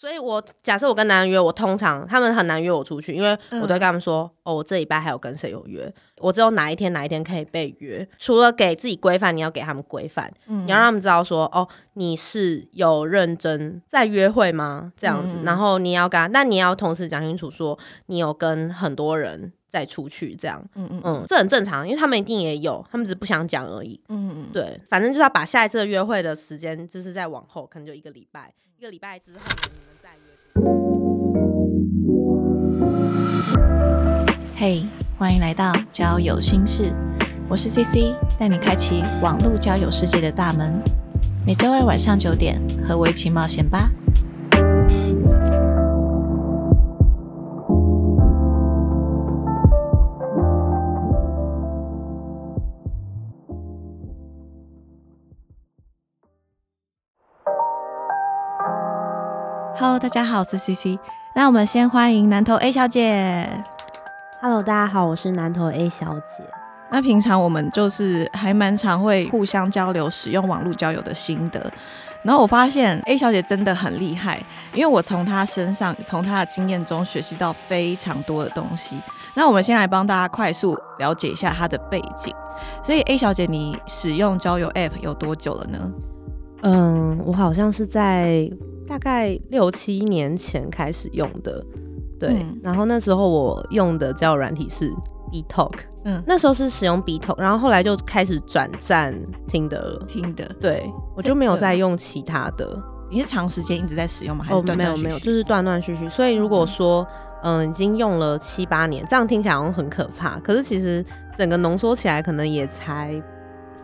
所以我假设我跟男人约，我通常他们很难约我出去，因为我都会跟他们说，哦，我这礼拜还有跟谁有约，我只有哪一天哪一天可以被约。除了给自己规范，你要给他们规范，你要让他们知道说，哦，你是有认真在约会吗？这样子，然后你要跟，但你要同时讲清楚说，你有跟很多人再出去，这样，嗯嗯嗯，这很正常，因为他们一定也有，他们只是不想讲而已。嗯嗯，对，反正就是要把下一次的约会的时间，就是在往后，可能就一个礼拜，一个礼拜之后。我们再约嘿，欢迎来到交友心事，我是 CC，带你开启网络交友世界的大门。每周二晚上九点，和我一起冒险吧。大家好，我是 CC。那我们先欢迎南投 A 小姐。Hello，大家好，我是南投 A 小姐。那平常我们就是还蛮常会互相交流使用网络交友的心得。然后我发现 A 小姐真的很厉害，因为我从她身上，从她的经验中学习到非常多的东西。那我们先来帮大家快速了解一下她的背景。所以 A 小姐，你使用交友 App 有多久了呢？嗯，我好像是在。大概六七年前开始用的，对，然后那时候我用的交友软体是 B Talk，嗯，那时候是使用 B Talk，然后后来就开始转战听的了听的，对我就没有再用其他的。你是长时间一直在使用吗？还是断断续续？没有没有，就是断断续续。所以如果说嗯已经用了七八年，这样听起来好像很可怕，可是其实整个浓缩起来可能也才。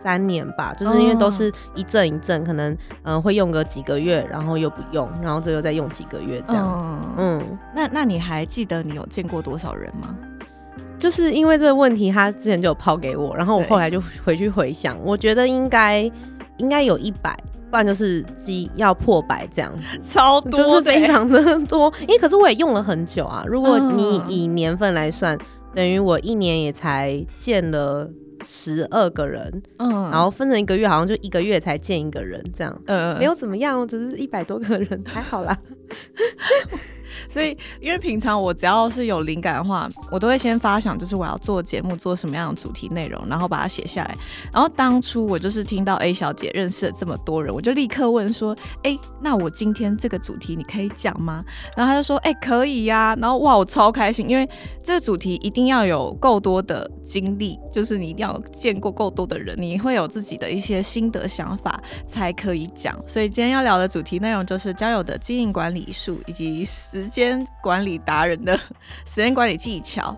三年吧，就是因为都是一阵一阵，可能嗯会用个几个月，然后又不用，然后这又再用几个月这样子。嗯，那那你还记得你有见过多少人吗？就是因为这个问题，他之前就有抛给我，然后我后来就回去回想，我觉得应该应该有一百，不然就是几要破百这样子，超多，就是非常的多。因为可是我也用了很久啊，如果你以年份来算，等于我一年也才见了。十二个人，嗯，然后分成一个月，好像就一个月才见一个人，这样，嗯，没有怎么样，只是一百多个人，还好啦。所以，因为平常我只要是有灵感的话，我都会先发想，就是我要做节目，做什么样的主题内容，然后把它写下来。然后当初我就是听到 A 小姐认识了这么多人，我就立刻问说：“哎，那我今天这个主题你可以讲吗？”然后他就说：“哎，可以呀。”然后哇，我超开心，因为这个主题一定要有够多的经历，就是你一定要见过够多的人，你会有自己的一些心得想法才可以讲。所以今天要聊的主题内容就是交友的经营管理术以及时。时间管理达人的 时间管理技巧，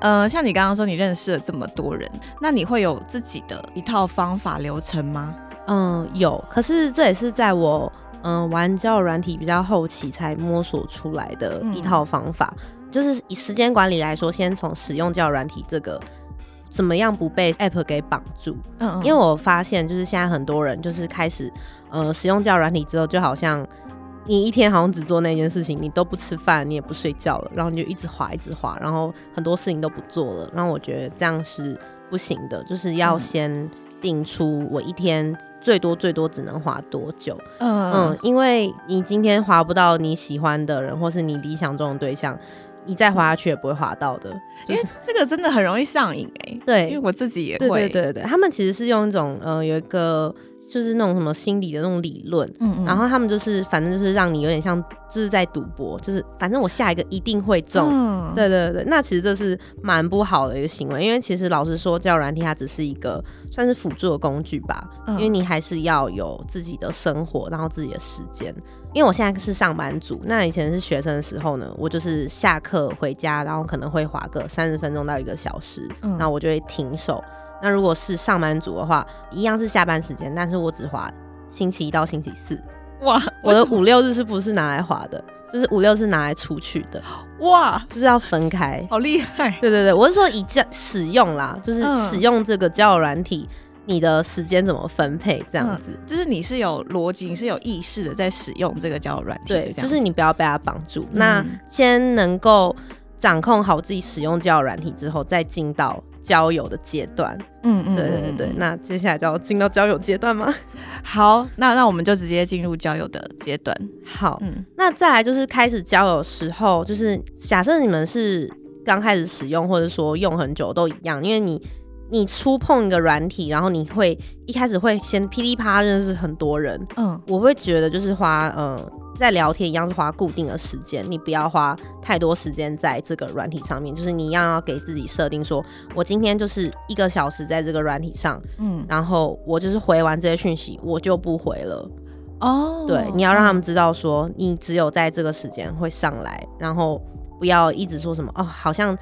呃，像你刚刚说你认识了这么多人，那你会有自己的一套方法流程吗？嗯，有，可是这也是在我嗯玩交友软体比较后期才摸索出来的一套方法。就是以时间管理来说，先从使用交友软体这个怎么样不被 App 给绑住。嗯，因为我发现就是现在很多人就是开始呃使用交友软体之后，就好像。你一天好像只做那件事情，你都不吃饭，你也不睡觉了，然后你就一直滑，一直滑，然后很多事情都不做了。然后我觉得这样是不行的，就是要先定出我一天最多最多只能滑多久。嗯嗯，因为你今天滑不到你喜欢的人，或是你理想中的对象，你再滑下去也不会滑到的。就是这个真的很容易上瘾哎。对，因为我自己也会。对对对对，他们其实是用一种呃有一个。就是那种什么心理的那种理论，嗯然后他们就是反正就是让你有点像就是在赌博，就是反正我下一个一定会中，对对对，那其实这是蛮不好的一个行为，因为其实老实说，教软体它只是一个算是辅助的工具吧，因为你还是要有自己的生活，然后自己的时间。因为我现在是上班族，那以前是学生的时候呢，我就是下课回家，然后可能会划个三十分钟到一个小时，那我就会停手。那如果是上班族的话，一样是下班时间，但是我只划星期一到星期四。哇，我的五六日是不是拿来划的？就是五六是拿来出去的。哇，就是要分开，好厉害！对对对，我是说以这使用啦，就是使用这个交友软体，你的时间怎么分配？这样子，就是你是有逻辑，你是有意识的在使用这个交友软体。对，就是你不要被它绑住。那先能够。掌控好自己使用交友软体之后，再进到交友的阶段。嗯嗯，对对对。那接下来就要进到交友阶段吗？好，那那我们就直接进入交友的阶段。好，嗯，那再来就是开始交友时候，就是假设你们是刚开始使用，或者说用很久都一样，因为你。你触碰一个软体，然后你会一开始会先噼里啪啦认识很多人，嗯，我会觉得就是花，呃，在聊天一样是花固定的时间，你不要花太多时间在这个软体上面，就是你一样要给自己设定说，我今天就是一个小时在这个软体上，嗯，然后我就是回完这些讯息，我就不回了，哦，对，你要让他们知道说，你只有在这个时间会上来，然后不要一直说什么哦，好像。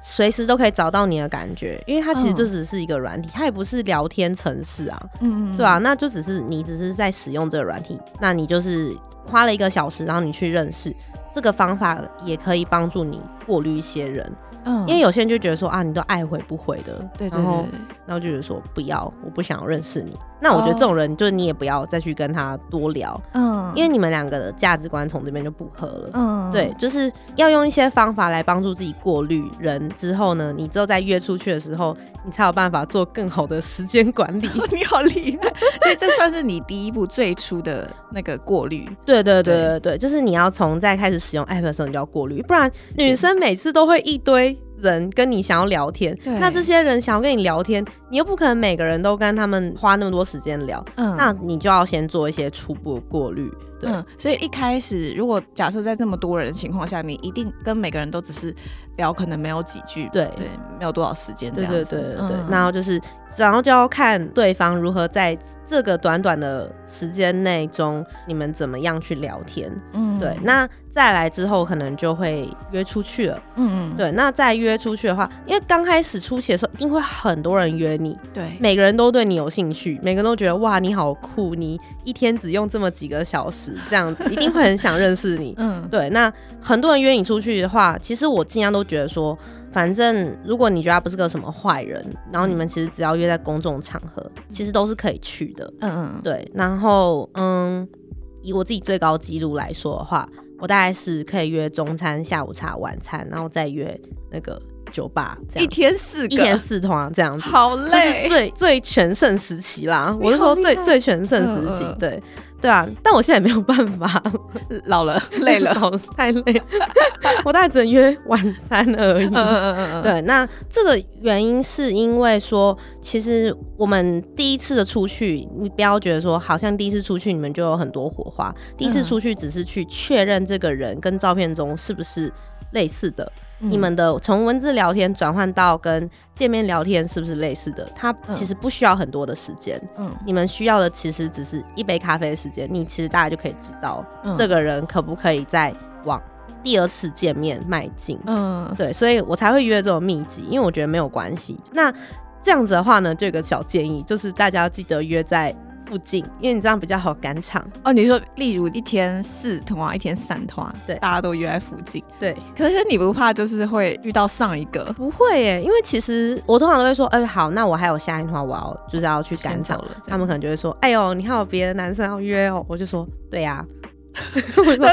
随时都可以找到你的感觉，因为它其实就只是一个软体，它也不是聊天城市啊，嗯嗯，对啊，那就只是你只是在使用这个软体，那你就是花了一个小时，然后你去认识，这个方法也可以帮助你过滤一些人。嗯，因为有些人就觉得说啊，你都爱回不回的，对，然后然后就觉得说不要，我不想要认识你。那我觉得这种人，就是你也不要再去跟他多聊，嗯，因为你们两个的价值观从这边就不合了，嗯，对，就是要用一些方法来帮助自己过滤人之后呢，你之后再约出去的时候，你才有办法做更好的时间管理。你好厉害，所以这算是你第一步最初的那个过滤。对对对对对，就是你要从在开始使用 app 的时候你就要过滤，不然女生每次都会一堆。人跟你想要聊天，那这些人想要跟你聊天，你又不可能每个人都跟他们花那么多时间聊，嗯，那你就要先做一些初步的过滤。嗯，所以一开始如果假设在这么多人的情况下，你一定跟每个人都只是聊，可能没有几句，对。对，没有多少时间，对对对对对，然后就是，然后就要看对方如何在这个短短的时间内中，你们怎么样去聊天，嗯，对，那再来之后可能就会约出去了，嗯嗯，对，那再约出去的话，因为刚开始初期的时候，一定会很多人约你，对，每个人都对你有兴趣，每个人都觉得哇你好酷，你一天只用这么几个小时。这样子 一定会很想认识你，嗯，对。那很多人约你出去的话，其实我尽量都觉得说，反正如果你觉得他不是个什么坏人，然后你们其实只要约在公众场合，其实都是可以去的，嗯嗯，对。然后，嗯，以我自己最高纪录来说的话，我大概是可以约中餐、下午茶、晚餐，然后再约那个。酒吧一天四一天四团这样子，好累，就是最最全盛时期啦。我是说最最全盛时期，对。对啊。但我现在没有办法，老了累 了，太累，我大概只能约晚餐而已。对，那这个原因是因为说，其实我们第一次的出去，你不要觉得说，好像第一次出去你们就有很多火花。第一次出去只是去确认这个人跟照片中是不是类似的。你们的从文字聊天转换到跟见面聊天是不是类似的？它其实不需要很多的时间。嗯，你们需要的其实只是一杯咖啡的时间。你其实大家就可以知道这个人可不可以再往第二次见面迈进。嗯，对，所以我才会约这种密集，因为我觉得没有关系。那这样子的话呢，就有个小建议，就是大家要记得约在。附近，因为你这样比较好赶场哦。你说，例如一天四通啊，一天三通啊，对，大家都约在附近。对，可是你不怕就是会遇到上一个？不会耶，因为其实我通常都会说，哎，好，那我还有下一团，我要就是要去赶场了。他们可能就会说，哎呦，你还有别的男生要约哦？我就说，对呀。我说，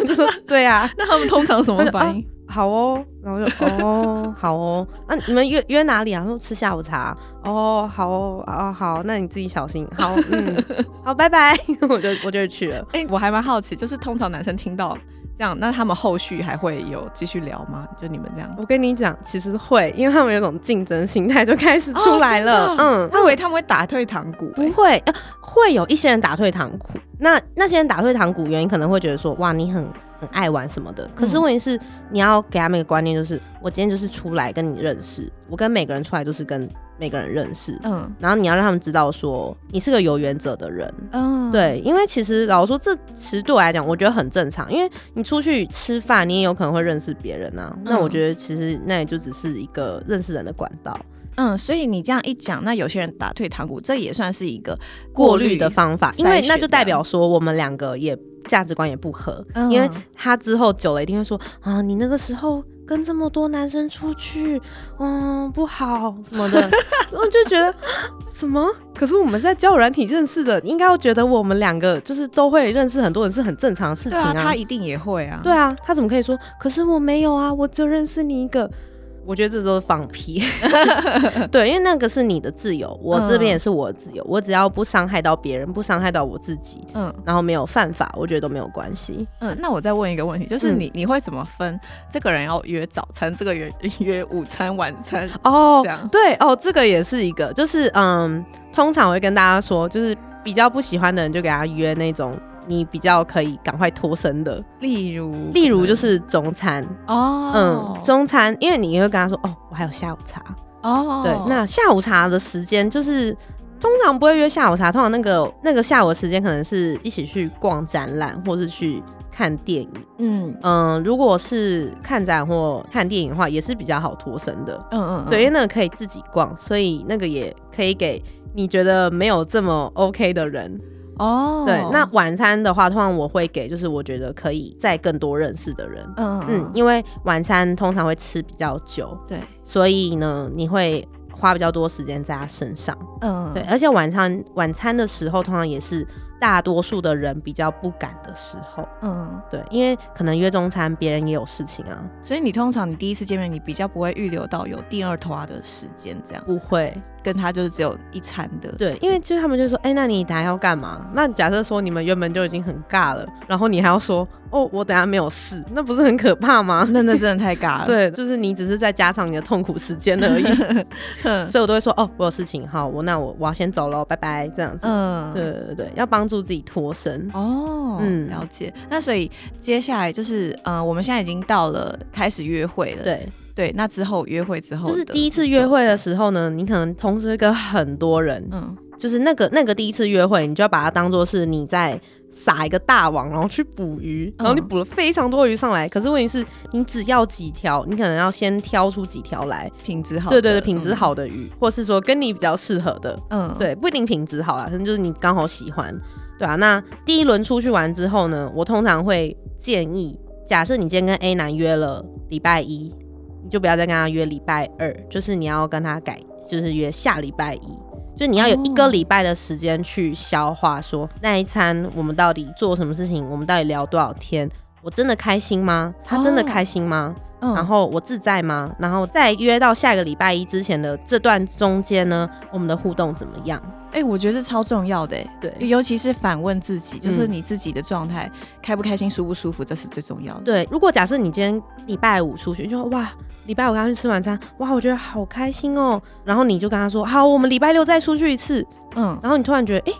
我就说，对呀。那他们通常什么反应？好哦，然后就 哦，好哦，那你们约约哪里啊？说吃下午茶哦，好哦，哦好，那你自己小心，好，嗯，好，拜拜，我就我就去了。哎，我还蛮好奇，就是通常男生听到这样，那他们后续还会有继续聊吗？就你们这样？我跟你讲，其实会，因为他们有种竞争心态就开始出来了。嗯，我以为他们会打退堂鼓，不会，会有一些人打退堂鼓。那那些人打退堂鼓原因可能会觉得说，哇，你很。很爱玩什么的，可是问题是你要给他们一个观念，就是我今天就是出来跟你认识，我跟每个人出来都是跟每个人认识，嗯，然后你要让他们知道说你是个有原则的人，嗯，对，因为其实老实说，这其实对我来讲，我觉得很正常，因为你出去吃饭，你也有可能会认识别人啊，那我觉得其实那也就只是一个认识人的管道，嗯，所以你这样一讲，那有些人打退堂鼓，这也算是一个过滤的方法，因为那就代表说我们两个也。价值观也不合，因为他之后久了一定会说啊，你那个时候跟这么多男生出去，嗯，不好什么的，我就觉得什么？可是我们在交友软体认识的，应该会觉得我们两个就是都会认识很多人是很正常的事情啊。他一定也会啊。对啊，他怎么可以说？可是我没有啊，我只认识你一个。我觉得这都是放屁。对，因为那个是你的自由，我这边也是我的自由，我只要不伤害到别人，不伤害到我自己，嗯，然后没有犯法，我觉得都没有关系。嗯，那我再问一个问题，就是你你会怎么分这个人要约早餐，这个人约午餐、晚餐？哦，这样对哦，这个也是一个，就是嗯，通常我会跟大家说，就是比较不喜欢的人就给他约那种。你比较可以赶快脱身的，例如，例如就是中餐。哦，嗯，中餐，因为你会跟他说，哦，我还有下午茶。哦，对，那下午茶的时间就是通常不会约下午茶，通常那个那个下午的时间可能是一起去逛展览，或是去看电影，嗯。嗯，如果是看展或看电影的话，也是比较好脱身的，嗯嗯，对，因为那个可以自己逛，所以那个也可以给你觉得没有这么 OK 的人。哦，对，那晚餐的话，通常我会给，就是我觉得可以再更多认识的人，嗯嗯，因为晚餐通常会吃比较久，对，所以呢，你会花比较多时间在他身上，嗯，对，而且晚餐晚餐的时候，通常也是。大多数的人比较不敢的时候，嗯，对，因为可能约中餐，别人也有事情啊，所以你通常你第一次见面，你比较不会预留到有第二拖的时间，这样不会跟他就是只有一餐的，对，因为就是他们就说，哎，那你等下要干嘛？那假设说你们原本就已经很尬了，然后你还要说。哦，我等下没有事，那不是很可怕吗？那那真的太尬了。对，就是你只是在加长你的痛苦时间而已。所以我都会说，哦，我有事情，好，我那我我要先走了，拜拜，这样子。嗯，对对对，要帮助自己脱身。哦，嗯，了解。那所以接下来就是，嗯，我们现在已经到了开始约会了。对对，那之后约会之后，就是第一次约会的时候呢，你可能同时会跟很多人，嗯，就是那个那个第一次约会，你就要把它当做是你在。撒一个大网，然后去捕鱼，然后你捕了非常多鱼上来。可是问题是，你只要几条，你可能要先挑出几条来品质好。对对对，品质好的鱼，或是说跟你比较适合的，嗯，对，不一定品质好啦，可能就是你刚好喜欢，对啊。那第一轮出去玩之后呢，我通常会建议，假设你今天跟 A 男约了礼拜一，你就不要再跟他约礼拜二，就是你要跟他改，就是约下礼拜一。就你要有一个礼拜的时间去消化，说那一餐我们到底做什么事情，我们到底聊多少天，我真的开心吗？他真的开心吗？然后我自在吗？然后再约到下个礼拜一之前的这段中间呢，我们的互动怎么样？哎，我觉得超重要的，对，尤其是反问自己，就是你自己的状态开不开心、舒不舒服，这是最重要的。对，如果假设你今天礼拜五出去，就哇。礼拜五跟他去吃晚餐，哇，我觉得好开心哦。然后你就跟他说，好，我们礼拜六再出去一次。嗯，然后你突然觉得，哎，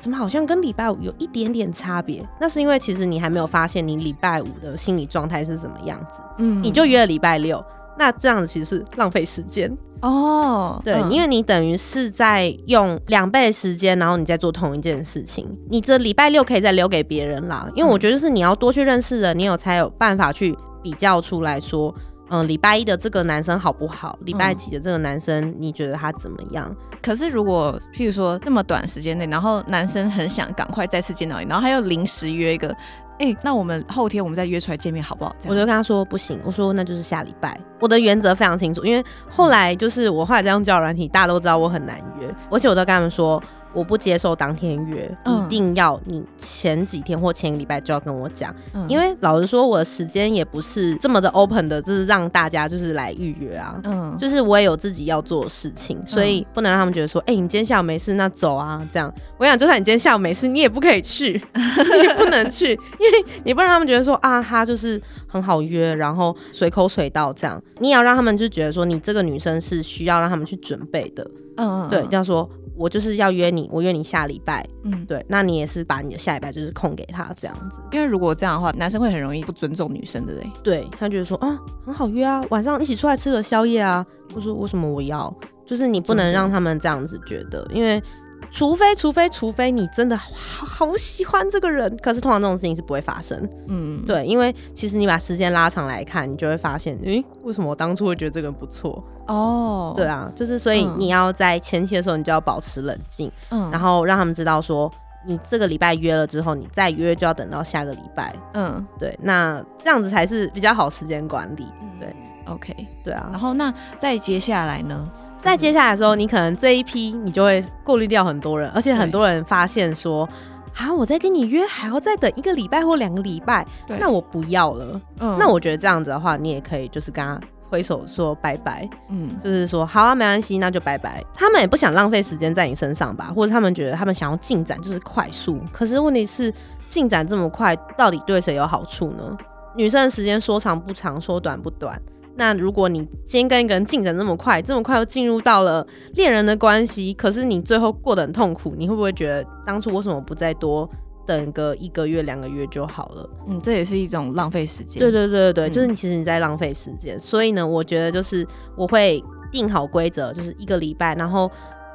怎么好像跟礼拜五有一点点差别？那是因为其实你还没有发现你礼拜五的心理状态是什么样子。嗯，你就约了礼拜六，那这样子其实是浪费时间哦。对，因为你等于是在用两倍时间，然后你在做同一件事情。你这礼拜六可以再留给别人啦，因为我觉得是你要多去认识人，你有才有办法去比较出来说。嗯，礼拜一的这个男生好不好？礼拜几的这个男生，你觉得他怎么样？可是如果譬如说这么短时间内，然后男生很想赶快再次见到你，然后他又临时约一个，哎，那我们后天我们再约出来见面好不好？我就跟他说不行，我说那就是下礼拜。我的原则非常清楚，因为后来就是我后来在用交友软体，大家都知道我很难约，而且我都跟他们说。我不接受当天约，一定要你前几天或前个礼拜就要跟我讲，因为老实说，我的时间也不是这么的 open 的，就是让大家就是来预约啊，嗯，就是我也有自己要做的事情，所以不能让他们觉得说，哎，你今天下午没事，那走啊，这样。我想，就算你今天下午没事，你也不可以去，你不能去，因为你不让他们觉得说啊，他就是很好约，然后随口随到这样，你也要让他们就觉得说，你这个女生是需要让他们去准备的，嗯，对，这样说。我就是要约你，我约你下礼拜，嗯，对，那你也是把你的下礼拜就是空给他这样子，因为如果这样的话，男生会很容易不尊重女生的嘞，对？他觉得说啊很好约啊，晚上一起出来吃个宵夜啊，我说为什么我要，就是你不能让他们这样子觉得，因为。除非，除非，除非你真的好好喜欢这个人，可是通常这种事情是不会发生。嗯，对，因为其实你把时间拉长来看，你就会发现，诶，为什么我当初会觉得这个人不错？哦，对啊，就是所以你要在前期的时候，你就要保持冷静，嗯，然后让他们知道说，你这个礼拜约了之后，你再约就要等到下个礼拜。嗯，对，那这样子才是比较好时间管理。对，OK，对啊，然后那再接下来呢？在接下来的时候，你可能这一批你就会过滤掉很多人，而且很多人发现说，啊，我在跟你约还要再等一个礼拜或两个礼拜，那我不要了。嗯，那我觉得这样子的话，你也可以就是跟他挥手说拜拜，嗯，就是说好啊，没关系，那就拜拜。他们也不想浪费时间在你身上吧，或者他们觉得他们想要进展就是快速。可是问题是，进展这么快，到底对谁有好处呢？女生的时间说长不长，说短不短。那如果你今天跟一个人进展这么快，这么快又进入到了恋人的关系，可是你最后过得很痛苦，你会不会觉得当初为什么不再多？等个一个月两个月就好了，嗯，这也是一种浪费时间。对对对对对，就是你其实你在浪费时间。所以呢，我觉得就是我会定好规则，就是一个礼拜，然后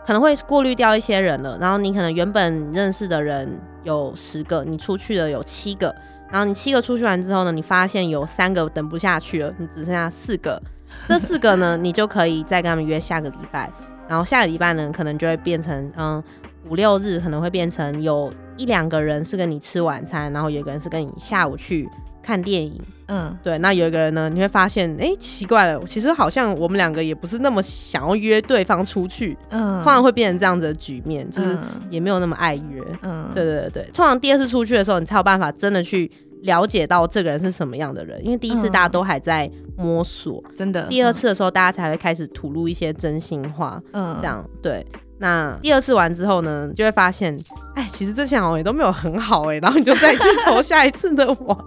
可能会过滤掉一些人了。然后你可能原本认识的人有十个，你出去的有七个，然后你七个出去完之后呢，你发现有三个等不下去了，你只剩下四个，这四个呢，你就可以再跟他们约下个礼拜。然后下个礼拜呢，可能就会变成嗯。五六日可能会变成有一两个人是跟你吃晚餐，然后有一个人是跟你下午去看电影。嗯，对。那有一个人呢，你会发现，哎，奇怪了，其实好像我们两个也不是那么想要约对方出去。嗯，通常会变成这样子的局面，就是也没有那么爱约。嗯，对对对对。通常第二次出去的时候，你才有办法真的去了解到这个人是什么样的人，因为第一次大家都还在摸索，真的。第二次的时候，大家才会开始吐露一些真心话。嗯，这样对。那第二次完之后呢，就会发现，哎，其实这些好像也都没有很好哎，然后你就再去投下一次的网，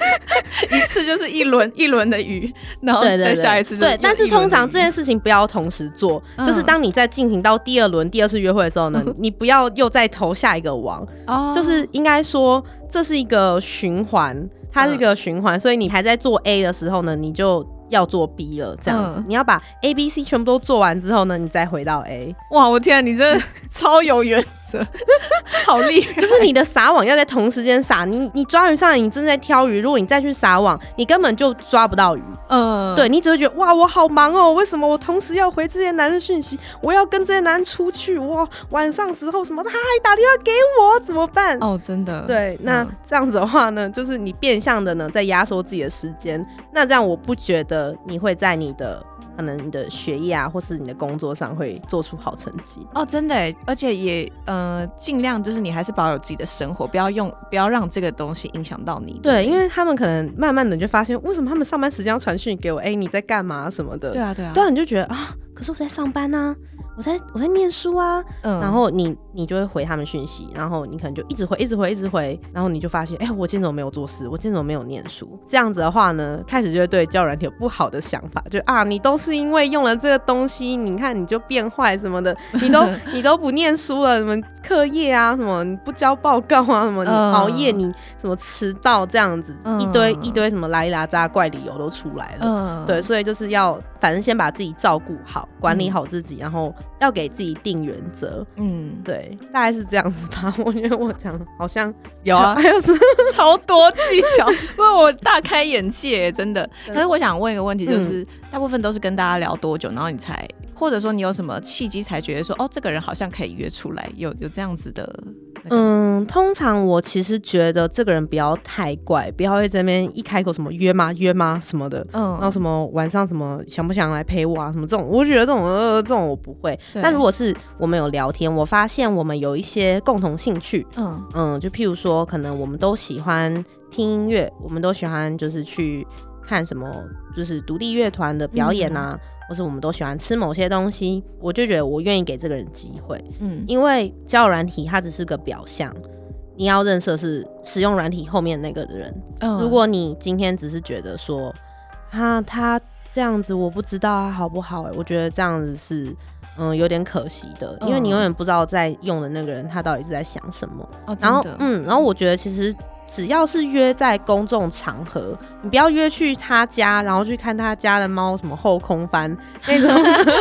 一次就是一轮 一轮的鱼，然后再下一次。对，但是通常这件事情不要同时做，就是当你在进行到第二轮第二次约会的时候呢，你不要又再投下一个网，就是应该说这是一个循环，它是一个循环，所以你还在做 A 的时候呢，你就。要做 B 了，这样子，你要把 A、B、C 全部都做完之后呢，你再回到 A。哇，我天，你这 超有原则，好厉害！就是你的撒网要在同时间撒，你你抓鱼上来，你正在挑鱼，如果你再去撒网，你根本就抓不到鱼。嗯，对你只会觉得哇，我好忙哦，为什么我同时要回这些男人讯息，我要跟这些男人出去，哇，晚上时候什么他还打电话给我，怎么办？哦，真的。对，那这样子的话呢，就是你变相的呢在压缩自己的时间，那这样我不觉得。你会在你的可能你的学业啊，或是你的工作上会做出好成绩哦，真的，而且也呃尽量就是你还是保有自己的生活，不要用不要让这个东西影响到你。对，因为他们可能慢慢的就发现，为什么他们上班时间要传讯给我？哎，你在干嘛什么的？对啊，对啊，对啊，你就觉得啊，可是我在上班呢。我在我在念书啊，然后你你就会回他们讯息，然后你可能就一直回一直回一直回，然后你就发现，哎，我今天怎么没有做事？我今天怎么没有念书？这样子的话呢，开始就会对交友软体有不好的想法，就啊，你都是因为用了这个东西，你看你就变坏什么的，你都 你都不念书了，什么课业啊，什么你不交报告啊，什么你熬夜，你什么迟到这样子，一堆一堆什么拉一拉渣怪理由都出来了。对，所以就是要反正先把自己照顾好，管理好自己，然后。要给自己定原则，嗯，对，大概是这样子吧。我觉得我讲好像有啊，还有什么？超多技巧，因为我大开眼界，真的。可是我想问一个问题，就是大部分都是跟大家聊多久，然后你才，或者说你有什么契机才觉得说，哦，这个人好像可以约出来，有有这样子的。嗯，通常我其实觉得这个人不要太怪，不要会在那边一开口什么约吗约吗什么的，嗯，然后什么晚上什么想不想来陪我啊什么这种，我觉得这种呃这种我不会。但如果是我们有聊天，我发现我们有一些共同兴趣，嗯嗯，就譬如说可能我们都喜欢听音乐，我们都喜欢就是去看什么就是独立乐团的表演啊。或是我们都喜欢吃某些东西，我就觉得我愿意给这个人机会，嗯，因为交友软体它只是个表象，你要认识是使用软体后面那个人。嗯，如果你今天只是觉得说，啊，他这样子我不知道他好不好，哎，我觉得这样子是嗯有点可惜的，因为你永远不知道在用的那个人他到底是在想什么。哦，然后嗯，然后我觉得其实。只要是约在公众场合，你不要约去他家，然后去看他家的猫什么后空翻那种，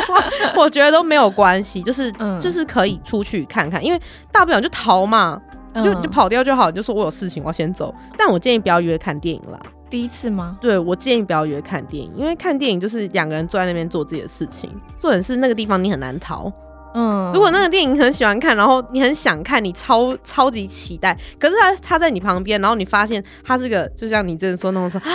我觉得都没有关系，就是就是可以出去看看，因为大不了就逃嘛，就就跑掉就好，就说我有事情我要先走。但我建议不要约看电影啦。第一次吗？对，我建议不要约看电影，因为看电影就是两个人坐在那边做自己的事情，重点是那个地方你很难逃。嗯，如果那个电影很喜欢看，然后你很想看，你超超级期待，可是他他在你旁边，然后你发现他是个，就像你之前说那种说。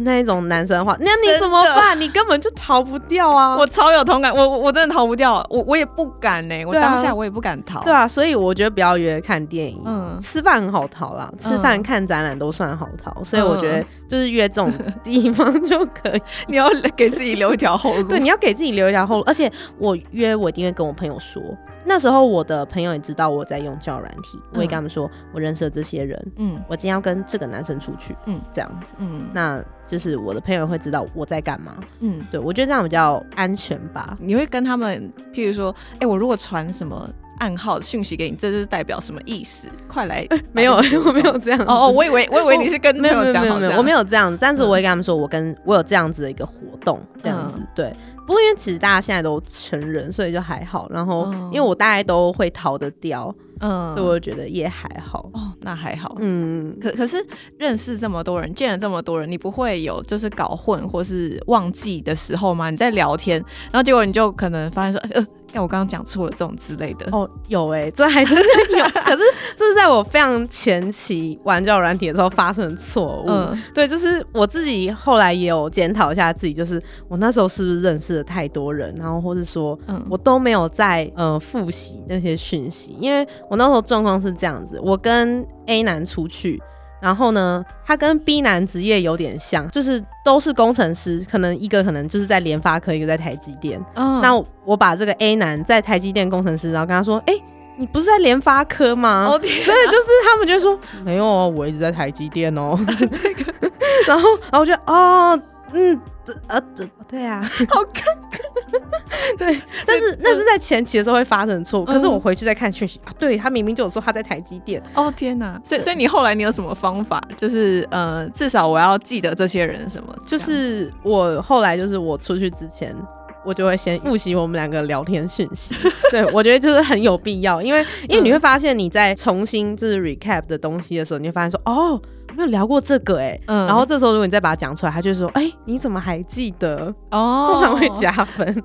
那一种男生的话，那你怎么办？你根本就逃不掉啊！我超有同感，我我真的逃不掉，我我也不敢呢，我当下我也不敢逃。对啊，所以我觉得不要约看电影，嗯，吃饭很好逃啦，吃饭看展览都算好逃，所以我觉得就是约这种地方就可以。你要给自己留一条后路，对，你要给自己留一条后路，而且我约我一定会跟我朋友说。那时候我的朋友也知道我在用交友软体，我也跟他们说我认识了这些人，嗯，我今天要跟这个男生出去，嗯，这样子，嗯，那就是我的朋友会知道我在干嘛，嗯，对我觉得这样比较安全吧。你会跟他们，譬如说，哎，我如果传什么暗号讯息给你，这是代表什么意思？快来，没有，我没有这样。哦哦，我以为我以为你是跟没有讲，没有没有，我没有这样，但是我会跟他们说我跟我有这样子的一个活动，这样子，对。不过因为其实大家现在都成人，所以就还好。然后因为我大概都会逃得掉，嗯，所以我觉得也还好。哦，那还好。嗯，可可是认识这么多人，见了这么多人，你不会有就是搞混或是忘记的时候吗？你在聊天，然后结果你就可能发现说，呃。像我刚刚讲错了这种之类的哦，有哎，这还真的有。可是这是在我非常前期玩交友软体的时候发生的错误。嗯，对，就是我自己后来也有检讨一下自己，就是我那时候是不是认识了太多人，然后或是说，嗯，我都没有在呃复习那些讯息，因为我那时候状况是这样子，我跟 A 男出去。然后呢，他跟 B 男职业有点像，就是都是工程师，可能一个可能就是在联发科，一个在台积电。那我把这个 A 男在台积电工程师，然后跟他说：“哎，你不是在联发科吗？”对，就是他们就说：“没有哦，我一直在台积电哦。” 这个，然后，然后我就哦，嗯。呃，对对啊，好看看，对，但是那是在前期的时候会发生错误。可是我回去再看讯息啊，对他明明就有说他在台积电。哦天哪！所以所以你后来你有什么方法？就是呃，至少我要记得这些人什么？就是我后来就是我出去之前，我就会先复习我们两个聊天讯息。对我觉得就是很有必要，因为因为你会发现你在重新就是 recap 的东西的时候，你会发现说哦。没有聊过这个哎，然后这时候如果你再把它讲出来，他就说：“哎，你怎么还记得？”哦，通常会加分。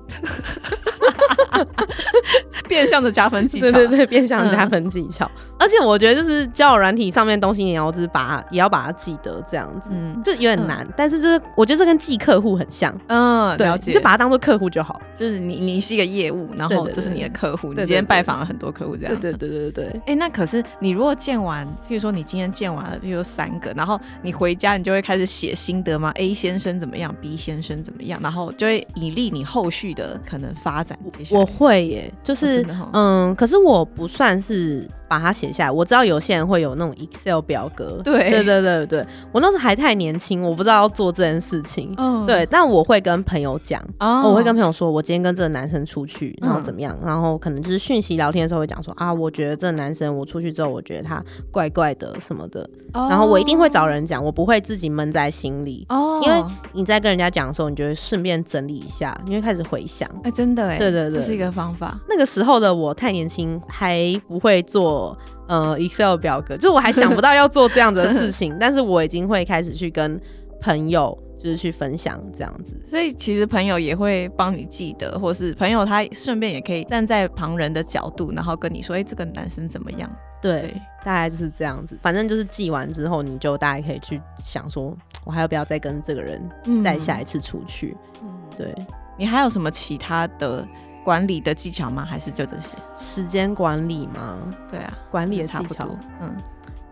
变相的加分技巧，对对对，变相的加分技巧。而且我觉得就是交友软体上面东西，你要就是把也要把它记得这样子，嗯，就有点难。但是就是我觉得这跟记客户很像，嗯，了解，就把它当做客户就好。就是你你是一个业务，然后这是你的客户，你今天拜访了很多客户，这样。对对对对对。哎，那可是你如果见完，譬如说你今天见完了，譬如三个，然后你回家你就会开始写心得吗？A 先生怎么样？B 先生怎么样？然后就会以利你后续的可能发展。我会耶，就是嗯，可是我不算是。把它写下来，我知道有些人会有那种 Excel 表格，对。对对对对，我那时候还太年轻，我不知道要做这件事情，嗯，对，但我会跟朋友讲，我会跟朋友说，我今天跟这个男生出去，然后怎么样，然后可能就是讯息聊天的时候会讲说啊，我觉得这个男生我出去之后，我觉得他怪怪的什么的，然后我一定会找人讲，我不会自己闷在心里，哦，因为你在跟人家讲的时候，你就会顺便整理一下，你会开始回想，哎，真的哎，对对对，这是一个方法。那个时候的我太年轻，还不会做。呃，Excel 表格，就我还想不到要做这样子的事情，但是我已经会开始去跟朋友，就是去分享这样子。所以其实朋友也会帮你记得，或是朋友他顺便也可以站在旁人的角度，然后跟你说，哎，这个男生怎么样？对，大概就是这样子。反正就是记完之后，你就大概可以去想说，我还要不要再跟这个人再下一次出去？嗯，对你还有什么其他的？管理的技巧吗？还是就这些时间管理吗？对啊，管理的技巧。嗯，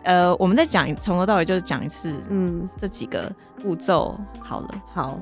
呃，我们再讲从头到尾就是讲一次，嗯，这几个步骤好了。好，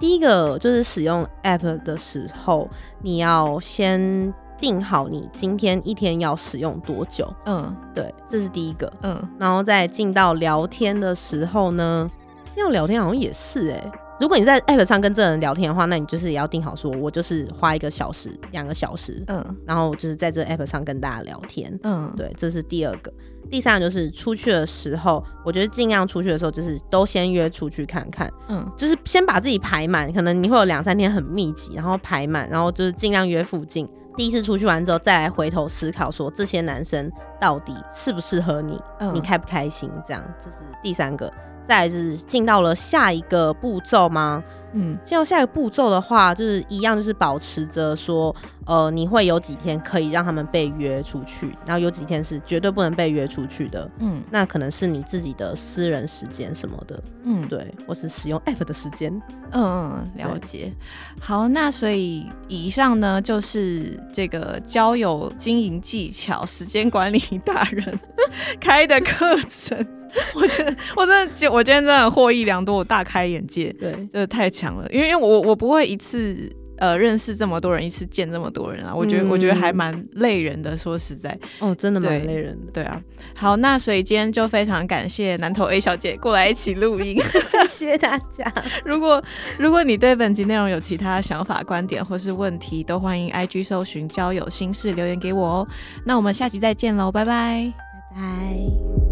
第一个就是使用 App 的时候，你要先定好你今天一天要使用多久。嗯，对，这是第一个。嗯，然后再进到聊天的时候呢，进到聊天好像也是哎。如果你在 App 上跟这人聊天的话，那你就是也要定好，说我就是花一个小时、两个小时，嗯，然后就是在这 App 上跟大家聊天，嗯，对，这是第二个。第三个就是出去的时候，我觉得尽量出去的时候就是都先约出去看看，嗯，就是先把自己排满，可能你会有两三天很密集，然后排满，然后就是尽量约附近。第一次出去完之后，再来回头思考说这些男生到底适不适合你，你开不开心？这样这是第三个。再是进到了下一个步骤吗？嗯，进到下一个步骤的话，就是一样，就是保持着说，呃，你会有几天可以让他们被约出去，然后有几天是绝对不能被约出去的。嗯，那可能是你自己的私人时间什么的。嗯，对，或是使用 app 的时间。嗯，了解。好，那所以以上呢，就是这个交友经营技巧、时间管理大人 开的课程。我觉得我真的，我今天真的获益良多，我大开眼界。对，真的太强了。因为因为我我不会一次呃认识这么多人，一次见这么多人啊。我觉得我觉得还蛮累人的，说实在。哦，真的蛮累人的。对啊。好，那所以今天就非常感谢南投 A 小姐过来一起录音，谢谢大家。如果如果你对本集内容有其他想法、观点或是问题，都欢迎 IG 搜寻交友心事留言给我哦。那我们下集再见喽，拜拜，拜拜。